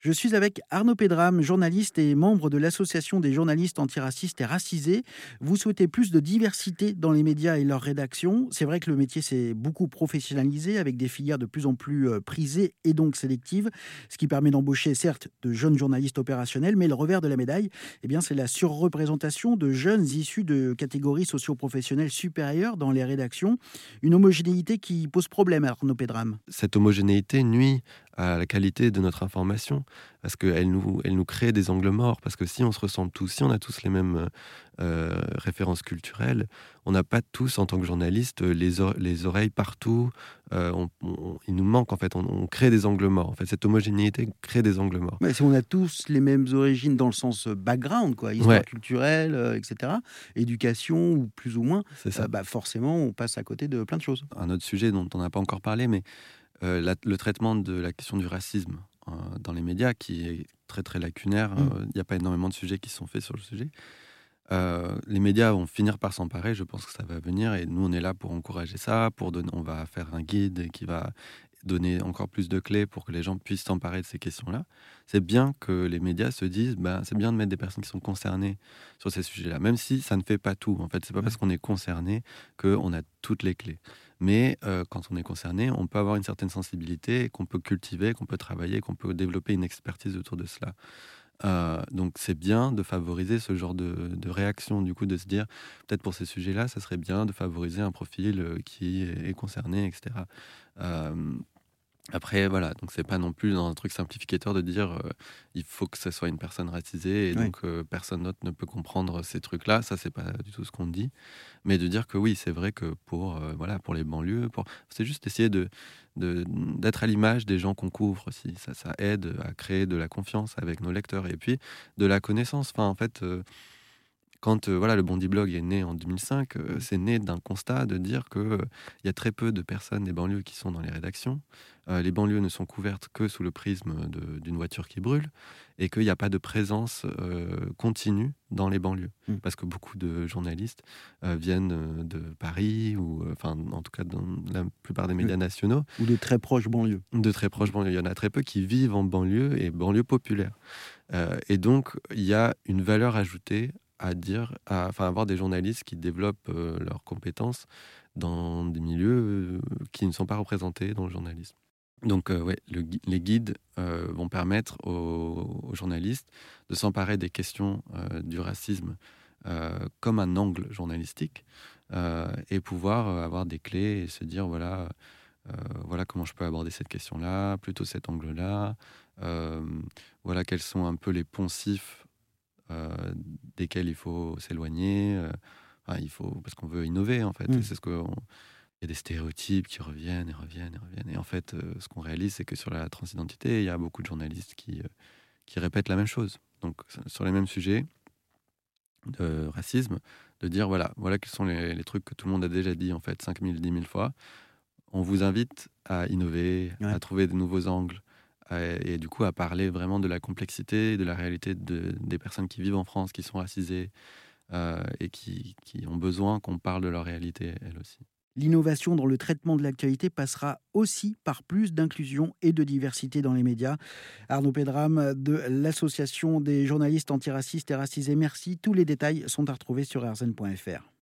Je suis avec Arnaud Pédram, journaliste et membre de l'Association des journalistes antiracistes et racisés. Vous souhaitez plus de diversité dans les médias et leurs rédactions. C'est vrai que le métier s'est beaucoup professionnalisé avec des filières de plus en plus euh, prisées et donc sélectives, ce qui permet d'embaucher certes de jeunes journalistes opérationnels, mais le revers de la médaille, eh bien, c'est la surreprésentation de jeunes issus de catégories socio-professionnelles supérieures dans les rédactions. Une homogénéité qui pose problème à Arnaud Pédram. Cette homogénéité nuit à la qualité de notre information, parce qu'elle nous, elle nous crée des angles morts, parce que si on se ressemble tous, si on a tous les mêmes euh, références culturelles, on n'a pas tous, en tant que journaliste, les, les oreilles partout, euh, il nous manque en fait, on, crée des angles morts. En fait, cette homogénéité crée des angles morts. Mais si on a tous les mêmes origines dans le sens euh, background, quoi, histoire culturelle, etc., éducation ou plus ou moins, ça. bah forcément, on passe à côté de plein de choses. Un autre sujet dont on n'a pas encore parlé, mais euh, le traitement de la question du racisme euh, dans les médias, qui est très très lacunaire. Mm. Euh, il n'y a pas énormément de sujets qui sont faits sur le sujet. les médias vont finir par s'emparer, je pense que ça va venir, et nous on est là pour encourager ça, pour donner, on va faire un guide qui va donner encore plus de clés pour que les gens puissent s'emparer de ces questions-là. C'est bien que les médias se disent, ben, c'est bien de mettre des personnes qui sont concernées sur ces sujets-là, même si ça ne fait pas tout. En fait, c'est pas parce qu'on est concerné qu'on a toutes les clés. Mais euh, quand on est concerné, on peut avoir une certaine sensibilité qu'on peut cultiver, qu'on peut travailler, qu'on peut développer une expertise autour de cela. Euh, donc c'est bien de favoriser ce genre de, réaction, du coup, de se dire, peut-être pour ces sujets-là, ça serait bien de favoriser un profil euh, qui est concerné, etc. Après, voilà, donc c'est pas non plus dans un truc simplificateur de dire euh, il faut que ce soit une personne racisée et donc euh, personne d'autre ne peut comprendre ces trucs-là. Ça, c'est pas du tout ce qu'on dit. Mais de dire que oui, c'est vrai que pour, euh, voilà, pour les banlieues, pour... c'est juste essayer de, d'être à l'image des gens qu'on couvre aussi. Ça, ça aide à créer de la confiance avec nos lecteurs et puis de la connaissance. Enfin, en fait quand voilà, le Bondi Blog est né en 2005, c'est né d'un constat de dire qu'il il y a très peu de personnes des banlieues qui sont dans les rédactions. Euh, les banlieues ne sont couvertes que sous le prisme d'une voiture qui brûle et qu'il n'y a pas de présence euh, continue dans les banlieues. Mmh. Parce que beaucoup de journalistes euh, viennent de Paris, ou enfin, en tout cas dans la plupart des médias nationaux. Ou de très proches banlieues. De très proches banlieues. Il y en a très peu qui vivent en banlieue et banlieue populaire. et donc, il y a une valeur ajoutée à dire, à, enfin, avoir des journalistes qui développent leurs compétences dans des milieux qui ne sont pas représentés dans le journalisme. Donc, euh, ouais, les guides euh, vont permettre aux, journalistes de s'emparer des questions euh, du racisme comme un angle journalistique et pouvoir avoir des clés et se dire voilà, voilà comment je peux aborder cette question-là, plutôt cet angle-là. voilà quels sont un peu les poncifs desquels il faut s'éloigner. il faut parce qu'on veut innover en fait. Mmh. C'est ce que il y a des stéréotypes qui reviennent et reviennent et reviennent. Et en fait, euh, ce qu'on réalise, c'est que sur la transidentité, il y a beaucoup de journalistes qui, euh, qui répètent la même chose. Donc, sur les mêmes sujets de racisme, de dire voilà, voilà quels sont les, trucs que tout le monde a déjà dit, en fait, 5000, 10 000 fois. On vous invite à innover, à trouver de nouveaux angles, et du coup à parler vraiment de la complexité, de la réalité de, des personnes qui vivent en France, qui sont racisées, euh, et qui, ont besoin qu'on parle de leur réalité, elles aussi. L'innovation dans le traitement de l'actualité passera aussi par plus d'inclusion et de diversité dans les médias. Arnaud Pédram de l'Association des journalistes antiracistes et racisés, merci. Tous les détails sont à retrouver sur rzn.fr.